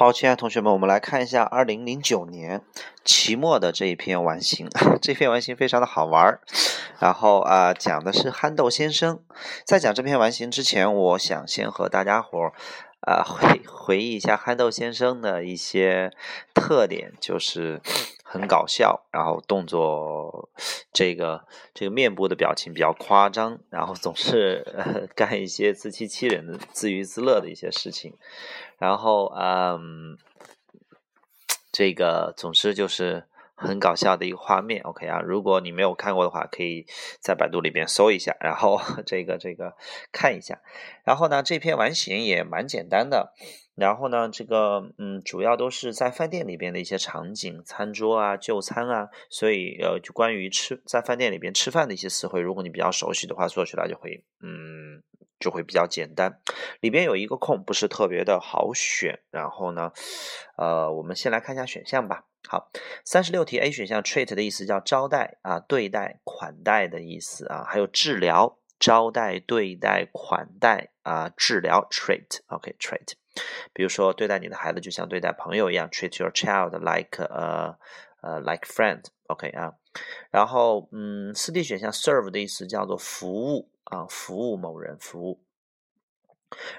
好，亲爱的同学们，我们来看一下二零零九年期末的这一篇完形。这篇完形非常的好玩儿。然后啊，讲的是憨豆先生。在讲这篇完形之前，我想先和大家伙儿啊回回忆一下憨豆先生的一些特点，就是很搞笑，然后动作这个这个面部的表情比较夸张，然后总是呃 干一些自欺欺人的、自娱自乐的一些事情。然后，嗯，这个总之就是很搞笑的一个画面。OK 啊，如果你没有看过的话，可以在百度里边搜一下，然后 这个这个看一下。然后呢，这篇完形也蛮简单的。然后呢，这个嗯，主要都是在饭店里边的一些场景，餐桌啊、就餐啊。所以呃，就关于吃在饭店里边吃饭的一些词汇，如果你比较熟悉的话，做起来就会嗯。就会比较简单，里边有一个空，不是特别的好选。然后呢，呃，我们先来看一下选项吧。好，三十六题 A 选项 treat 的意思叫招待啊，对待、款待的意思啊，还有治疗、招待、对待、款待啊，治疗 treat，OK，treat。比如说，对待你的孩子就像对待朋友一样，treat your child like 呃呃 like friend，OK 啊。然后，嗯，四 D 选项 serve 的意思叫做服务。啊，服务某人服务。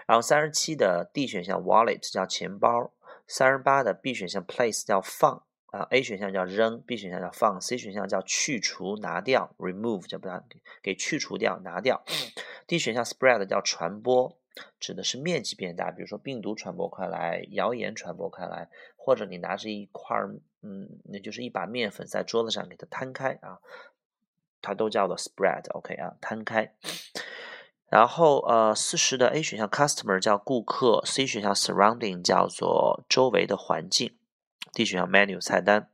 然后三十七的 D 选项 wallet 叫钱包，三十八的 B 选项 place 叫放啊，A 选项叫扔，B 选项叫放，C 选项叫去除拿掉 remove 叫把它给去除掉拿掉。D 选项 spread 叫传播，指的是面积变大，比如说病毒传播开来，谣言传播开来，或者你拿着一块儿嗯，那就是一把面粉在桌子上给它摊开啊。它都叫做 spread，OK 啊，摊开。然后呃，四十的 A 选项 customer 叫顾客，C 选项 surrounding 叫做周围的环境，D 选项 menu 菜单。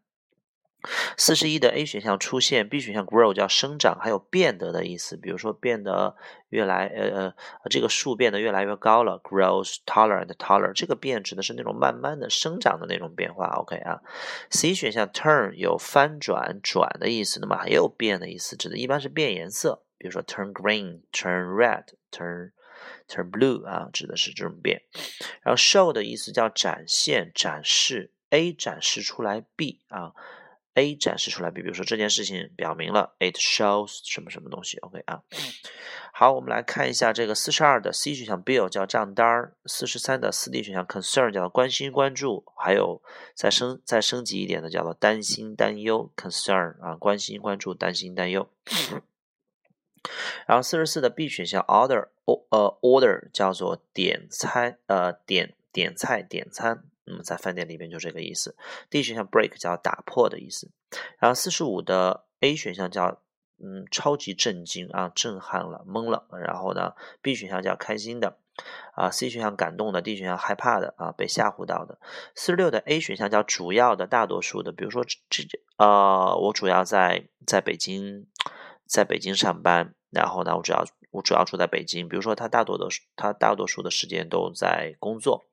四十一的 A 选项出现，B 选项 grow 叫生长，还有变得的意思，比如说变得越来呃呃，这个树变得越来越高了，grows taller and taller，这个变指的是那种慢慢的生长的那种变化，OK 啊。C 选项 turn 有翻转转的意思，那么也有变的意思，指的一般是变颜色，比如说 turn green，turn red，turn turn blue 啊，指的是这种变。然后 show 的意思叫展现展示，A 展示出来 B 啊。A 展示出来，比比如说这件事情表明了，it shows 什么什么东西，OK 啊。好，我们来看一下这个四十二的 C 选项 bill 叫账单儿，四十三的四 D 选项 concern 叫做关心关注，还有再升再升级一点的叫做担心担忧 concern 啊，关心关注担心担忧。然后四十四的 B 选项 order 呃 order 叫做点餐呃点点菜点餐。那么在饭店里面就这个意思。D 选项 break 叫打破的意思。然后四十五的 A 选项叫嗯超级震惊啊震撼了懵了。然后呢 B 选项叫开心的啊 C 选项感动的 D 选项害怕的啊被吓唬到的。四十六的 A 选项叫主要的大多数的，比如说这这呃我主要在在北京在北京上班，然后呢我主要我主要住在北京，比如说他大多的他大多数的时间都在工作。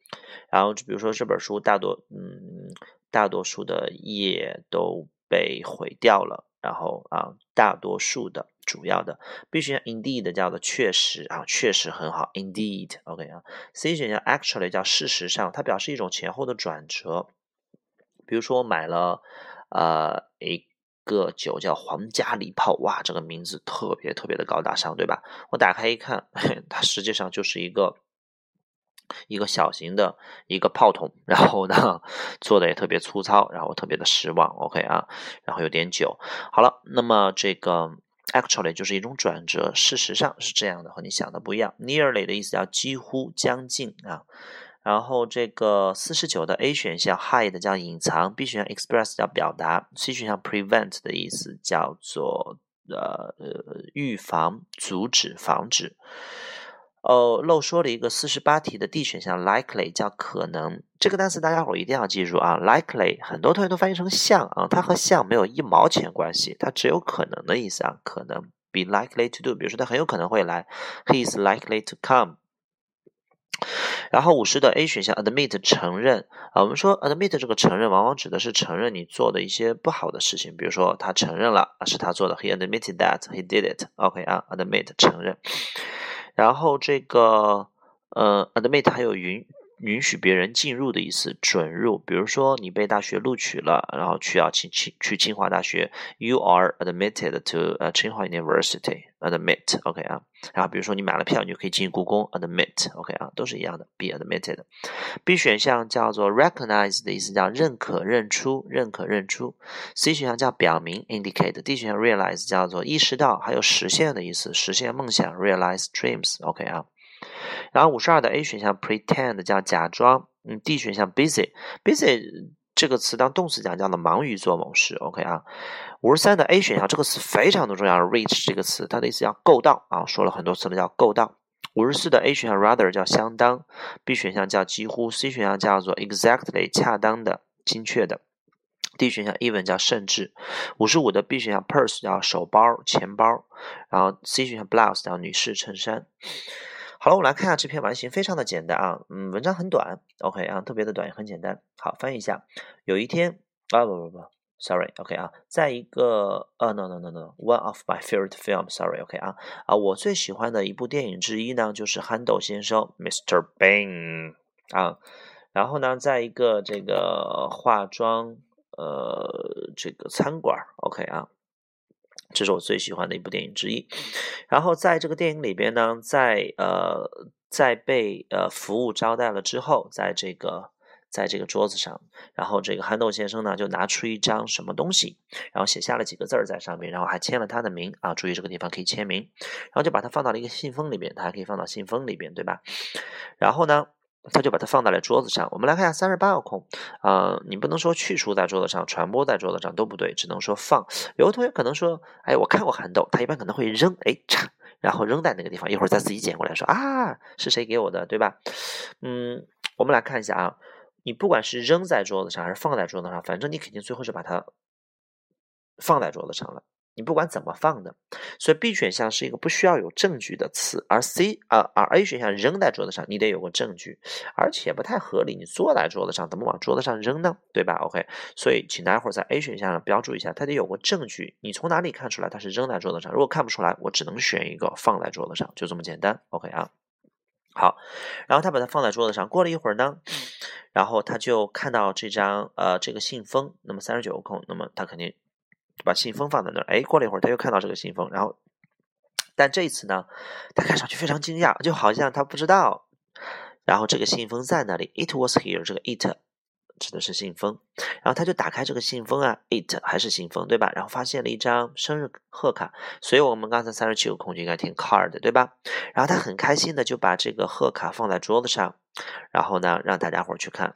然后就比如说这本书大多嗯大多数的页都被毁掉了，然后啊大多数的主要的 B 选项 indeed 叫做确实啊确实很好 indeed OK 啊 C 选项 actually 叫事实上，它表示一种前后的转折。比如说我买了呃一个酒叫皇家礼炮，哇这个名字特别特别的高大上，对吧？我打开一看，它实际上就是一个。一个小型的一个炮筒，然后呢 做的也特别粗糙，然后特别的失望。OK 啊，然后有点久。好了，那么这个 actually 就是一种转折，事实上是这样的，和你想的不一样。Nearly 的意思叫几乎、将近啊。然后这个四十九的 A 选项 hide 叫隐藏，B 选项 express 叫表达，C 选项 prevent 的意思叫做呃呃预防、阻止、防止。哦，漏说了一个四十八题的 D 选项，likely 叫可能，这个单词大家伙一定要记住啊。likely 很多同学都翻译成像啊，它和像没有一毛钱关系，它只有可能的意思啊。可能 be likely to do，比如说他很有可能会来，he is likely to come。然后五十的 A 选项 admit 承认啊，我们说 admit 这个承认往往指的是承认你做的一些不好的事情，比如说他承认了是他做的，he admitted that he did it。OK 啊，admit 承认。然后这个呃，admit 还有云允许别人进入的意思，准入。比如说你被大学录取了，然后去要清清去清华大学，You are admitted to 呃清华 University admit，OK 啊。然后比如说你买了票，你就可以进故宫，admit，OK 啊，都是一样的，be admitted。B 选项叫做 recognize 的意思，叫认可、认出、认可、认出。C 选项叫表明，indicate。D 选项 realize 叫做意识到，还有实现的意思，实现梦想，realize dreams，OK 啊。然后五十二的 A 选项 pretend 叫假装，嗯，D 选项 busy，busy 这个词当动词讲叫做忙于做某事，OK 啊。五十三的 A 选项这个词非常的重要，reach 这个词它的意思叫够到啊，说了很多次了叫够到。五十四的 A 选项 rather 叫相当，B 选项叫几乎，C 选项叫做 exactly 恰当的、精确的，D 选项 even 叫甚至。五十五的 B 选项 purse 叫手包、钱包，然后 C 选项 blouse 叫女士衬衫。好了，我们来看一下这篇完形，非常的简单啊，嗯，文章很短，OK 啊，特别的短也很简单。好，翻译一下。有一天啊，不不不，Sorry，OK 啊，在一个呃，No No No No，One of my favorite film，Sorry，OK 啊啊，我最喜欢的一部电影之一呢，就是憨豆先生，Mr. Bean 啊。然后呢，在一个这个化妆呃这个餐馆，OK 啊。这是我最喜欢的一部电影之一。然后在这个电影里边呢，在呃，在被呃服务招待了之后，在这个在这个桌子上，然后这个憨豆先生呢就拿出一张什么东西，然后写下了几个字儿在上面，然后还签了他的名啊。注意这个地方可以签名，然后就把它放到了一个信封里边，它还可以放到信封里边，对吧？然后呢？他就把它放在了桌子上。我们来看一下三十八个空，啊，你不能说去除在桌子上，传播在桌子上都不对，只能说放。有的同学可能说，哎，我看过憨豆，他一般可能会扔，哎，嚓，然后扔在那个地方，一会儿再自己捡过来，说啊，是谁给我的，对吧？嗯，我们来看一下啊，你不管是扔在桌子上还是放在桌子上，反正你肯定最后是把它放在桌子上了。你不管怎么放的，所以 B 选项是一个不需要有证据的词，而 C 啊，而 A 选项扔在桌子上，你得有个证据，而且不太合理。你坐在桌子上，怎么往桌子上扔呢？对吧？OK，所以请待会儿在 A 选项上标注一下，它得有个证据。你从哪里看出来它是扔在桌子上？如果看不出来，我只能选一个放在桌子上，就这么简单。OK 啊，好，然后他把它放在桌子上，过了一会儿呢，然后他就看到这张呃这个信封，那么三十九个空，那么他肯定。把信封放在那儿，哎，过了一会儿，他又看到这个信封，然后，但这一次呢，他看上去非常惊讶，就好像他不知道，然后这个信封在那里，it was here，这个 it 指的是信封，然后他就打开这个信封啊，it 还是信封，对吧？然后发现了一张生日贺卡，所以我们刚才三十七个空就应该填 card，对吧？然后他很开心的就把这个贺卡放在桌子上，然后呢，让大家伙去看。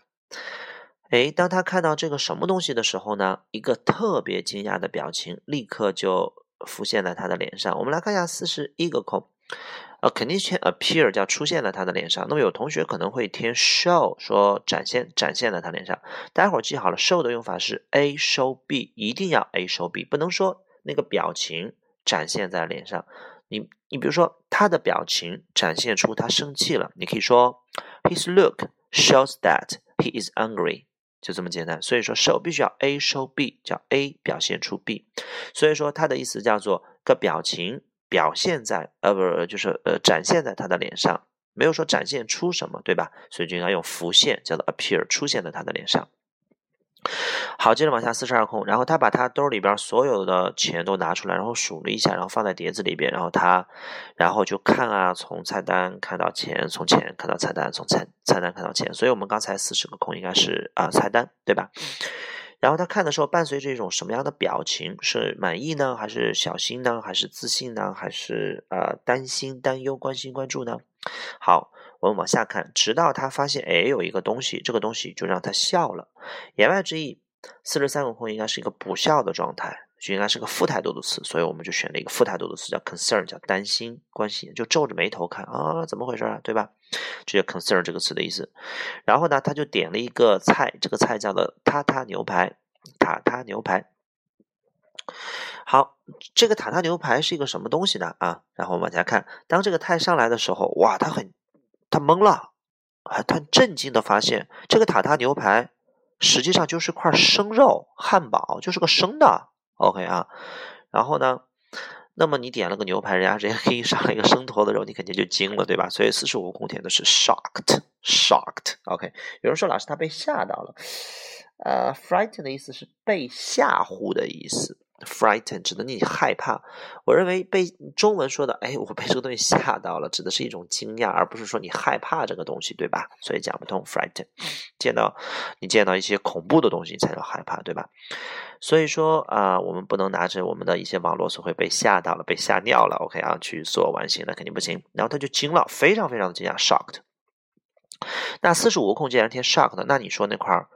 哎，当他看到这个什么东西的时候呢？一个特别惊讶的表情立刻就浮现在他的脸上。我们来看一下四十一个空，呃，肯定先 appear 叫出现在他的脸上。那么有同学可能会填 show 说展现展现在他脸上。待会儿记好了，show 的用法是 A show B，一定要 A show B，不能说那个表情展现在脸上。你你比如说他的表情展现出他生气了，你可以说 His look shows that he is angry。就这么简单，所以说收必须要 A 收 B，叫 A 表现出 B，所以说它的意思叫做个表情表现在呃不是就是呃展现在他的脸上，没有说展现出什么，对吧？所以就应该用浮现，叫做 appear 出现在他的脸上。好，接着往下四十二空，然后他把他兜里边所有的钱都拿出来，然后数了一下，然后放在碟子里边，然后他，然后就看啊，从菜单看到钱，从钱看到菜单，从菜菜单看到钱，所以我们刚才四十个空应该是啊菜单，对吧？然后他看的时候伴随着一种什么样的表情？是满意呢，还是小心呢，还是自信呢，还是呃担心、担忧、关心、关注呢？好。我们往下看，直到他发现，哎，有一个东西，这个东西就让他笑了。言外之意，四十三个空应该是一个不笑的状态，就应该是个负态度的词，所以我们就选了一个负态度的词，叫 concern，叫担心、关心，就皱着眉头看啊，怎么回事啊，对吧？这叫 concern 这个词的意思。然后呢，他就点了一个菜，这个菜叫做塔塔牛排，塔塔牛排。好，这个塔塔牛排是一个什么东西呢？啊，然后往下看，当这个菜上来的时候，哇，他很。他懵了，啊，他震惊的发现，这个塔塔牛排实际上就是块生肉汉堡，就是个生的。OK 啊，然后呢，那么你点了个牛排，人家直接给你上了一个生坨的肉，你肯定就惊了，对吧？所以四十五空填的是 shocked，shocked。OK，有人说老师他被吓到了，呃，frighten 的意思是被吓唬的意思。Frightened 指的你害怕，我认为被中文说的，哎，我被这个东西吓到了，指的是一种惊讶，而不是说你害怕这个东西，对吧？所以讲不通。Frightened，见到你见到一些恐怖的东西才叫害怕，对吧？所以说啊，我们不能拿着我们的一些网络词汇被吓到了、被吓尿了，OK 啊，去做完形，那肯定不行。然后他就惊了，非常非常的惊讶，shocked。那四十五个空既然填 shocked，那你说那块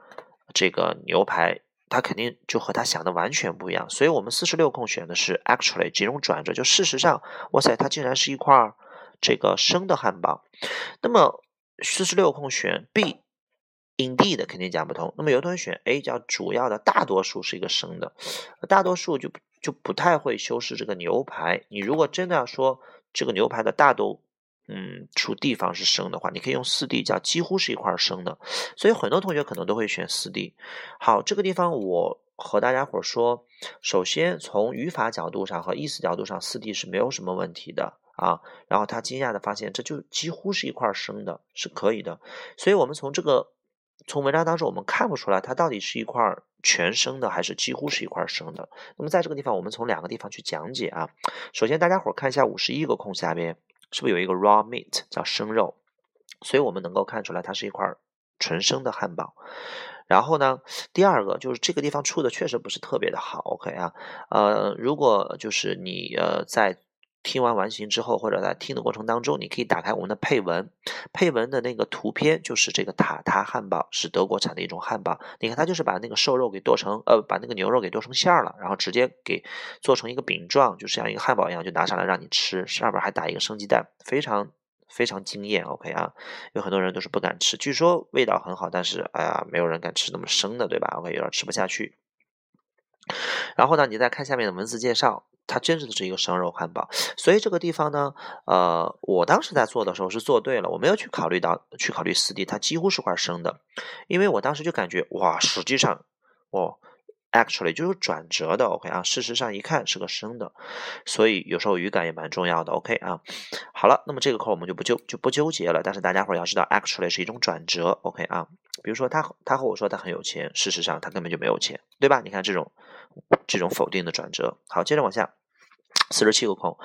这个牛排？他肯定就和他想的完全不一样，所以我们四十六空选的是 actually 这种转折，就事实上，哇塞，它竟然是一块这个生的汉堡。那么四十六空选 B，indeed 肯定讲不通。那么有同学选 A，叫主要的大多数是一个生的，大多数就就不太会修饰这个牛排。你如果真的要说这个牛排的大多。嗯，处地方是生的话，你可以用四 D，叫几乎是一块生的，所以很多同学可能都会选四 D。好，这个地方我和大家伙说，首先从语法角度上和意思角度上，四 D 是没有什么问题的啊。然后他惊讶的发现，这就几乎是一块生的，是可以的。所以我们从这个从文章当中，我们看不出来它到底是一块全生的还是几乎是一块生的。那么在这个地方，我们从两个地方去讲解啊。首先，大家伙看一下五十一个空下边。是不是有一个 raw meat 叫生肉？所以我们能够看出来它是一块纯生的汉堡。然后呢，第二个就是这个地方处的确实不是特别的好。OK 啊，呃，如果就是你呃在。听完完形之后，或者在听的过程当中，你可以打开我们的配文，配文的那个图片就是这个塔塔汉堡，是德国产的一种汉堡。你看，它就是把那个瘦肉给剁成，呃，把那个牛肉给剁成馅儿了，然后直接给做成一个饼状，就像一个汉堡一样，就拿上来让你吃，上边还打一个生鸡蛋，非常非常惊艳。OK 啊，有很多人都是不敢吃，据说味道很好，但是哎呀，没有人敢吃那么生的，对吧？OK，有点吃不下去。然后呢，你再看下面的文字介绍。它真正的是一个生肉汉堡，所以这个地方呢，呃，我当时在做的时候是做对了，我没有去考虑到去考虑四 D，它几乎是块生的，因为我当时就感觉哇，实际上哦，actually 就是转折的，OK 啊，事实上一看是个生的，所以有时候语感也蛮重要的，OK 啊，好了，那么这个课我们就不纠就不纠结了，但是大家伙要知道，actually 是一种转折，OK 啊，比如说他他和我说他很有钱，事实上他根本就没有钱，对吧？你看这种。这种否定的转折，好，接着往下，四十七个空，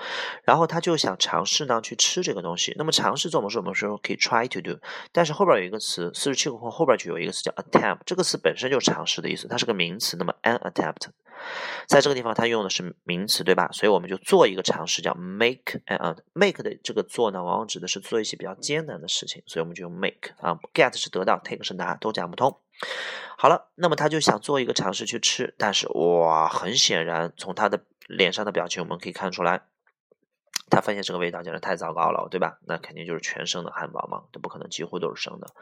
然后他就想尝试呢去吃这个东西。那么尝试做某事，我们说可以 try to do，但是后边有一个词，四十七个空后边就有一个词叫 attempt，这个词本身就尝试的意思，它是个名词。那么 an attempt，在这个地方它用的是名词，对吧？所以我们就做一个尝试，叫 make an make 的这个做呢，往往指的是做一些比较艰难的事情，所以我们就用 make 啊，get 是得到，take 是拿，都讲不通。好了，那么他就想做一个尝试去吃，但是哇，很显然从他的脸上的表情我们可以看出来，他发现这个味道简直太糟糕了，对吧？那肯定就是全生的汉堡嘛，这不可能几乎都是生的。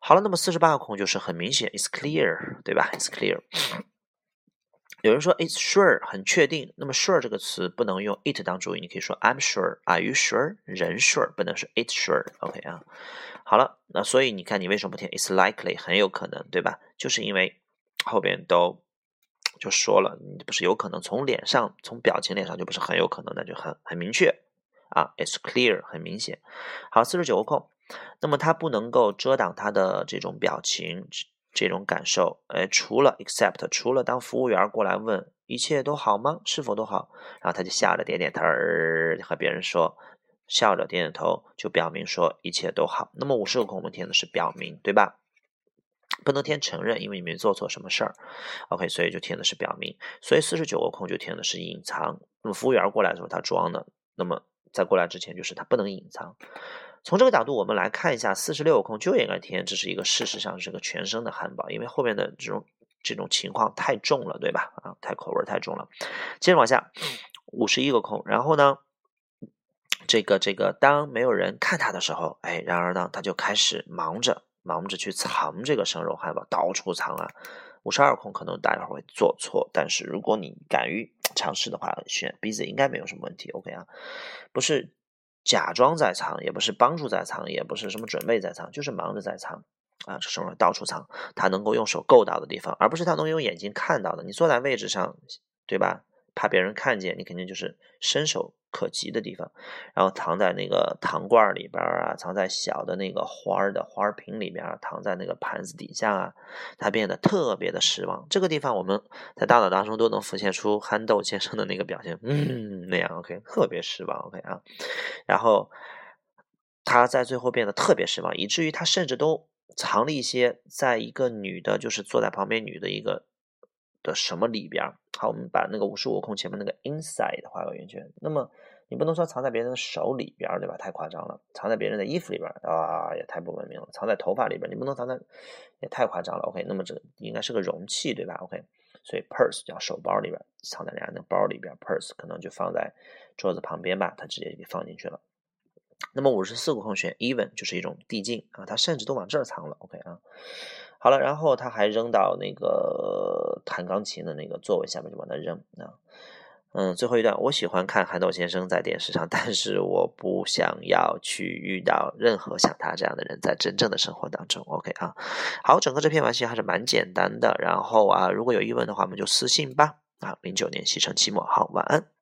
好了，那么四十八个空就是很明显，it's clear，对吧？it's clear。有人说 it's sure，很确定。那么 sure 这个词不能用 it 当主语，你可以说 I'm sure，Are you sure？人 sure 不能是 it's sure，OK 啊。好了，那所以你看，你为什么不填 it's likely？很有可能，对吧？就是因为后边都就说了，你不是有可能从脸上、从表情脸上就不是很有可能，那就很很明确啊，it's clear，很明显。好，四十九个空，那么它不能够遮挡他的这种表情、这种感受。哎，除了 except，除了当服务员过来问一切都好吗？是否都好？然后他就笑着点点头儿，和别人说。笑着点点头，就表明说一切都好。那么五十个空我们填的是表明，对吧？不能填承认，因为你没做错什么事儿。OK，所以就填的是表明。所以四十九个空就填的是隐藏。那么服务员过来的时候他装的，那么在过来之前就是他不能隐藏。从这个角度我们来看一下，四十六个空就应该填这是一个事实上是个全身的汉堡，因为后面的这种这种情况太重了，对吧？啊，太口味太重了。接着往下，五十一个空，然后呢？这个这个，当没有人看他的时候，哎，然而呢，他就开始忙着忙着去藏这个生肉汉堡，到处藏啊。五十二空可能大家会做错，但是如果你敢于尝试的话，选 B 字应该没有什么问题。OK 啊，不是假装在藏，也不是帮助在藏，也不是什么准备在藏，就是忙着在藏啊。这生肉到处藏，他能够用手够到的地方，而不是他能用眼睛看到的。你坐在位置上，对吧？怕别人看见，你肯定就是伸手可及的地方，然后藏在那个糖罐里边啊，藏在小的那个花的花瓶里边，藏在那个盘子底下啊，他变得特别的失望。这个地方我们在大脑当中都能浮现出憨豆先生的那个表现，嗯，那样 OK，特别失望 OK 啊，然后他在最后变得特别失望，以至于他甚至都藏了一些在一个女的，就是坐在旁边女的一个。的什么里边？好，我们把那个无数悟空前面那个 inside 画个圆圈。那么你不能说藏在别人的手里边，对吧？太夸张了。藏在别人的衣服里边啊，也太不文明了。藏在头发里边，你不能藏在，也太夸张了。OK，那么这应该是个容器，对吧？OK，所以 purse 叫手包里边，藏在人家那包里边，purse 可能就放在桌子旁边吧，他直接给放进去了。那么五十四个空选 even 就是一种递进啊，他甚至都往这儿藏了。OK 啊。好了，然后他还扔到那个弹钢琴的那个座位下面，就往那扔啊。嗯，最后一段，我喜欢看韩豆先生在电视上，但是我不想要去遇到任何像他这样的人，在真正的生活当中。OK 啊，好，整个这篇完形还是蛮简单的。然后啊，如果有疑问的话，我们就私信吧。啊，零九年西城期末，好，晚安。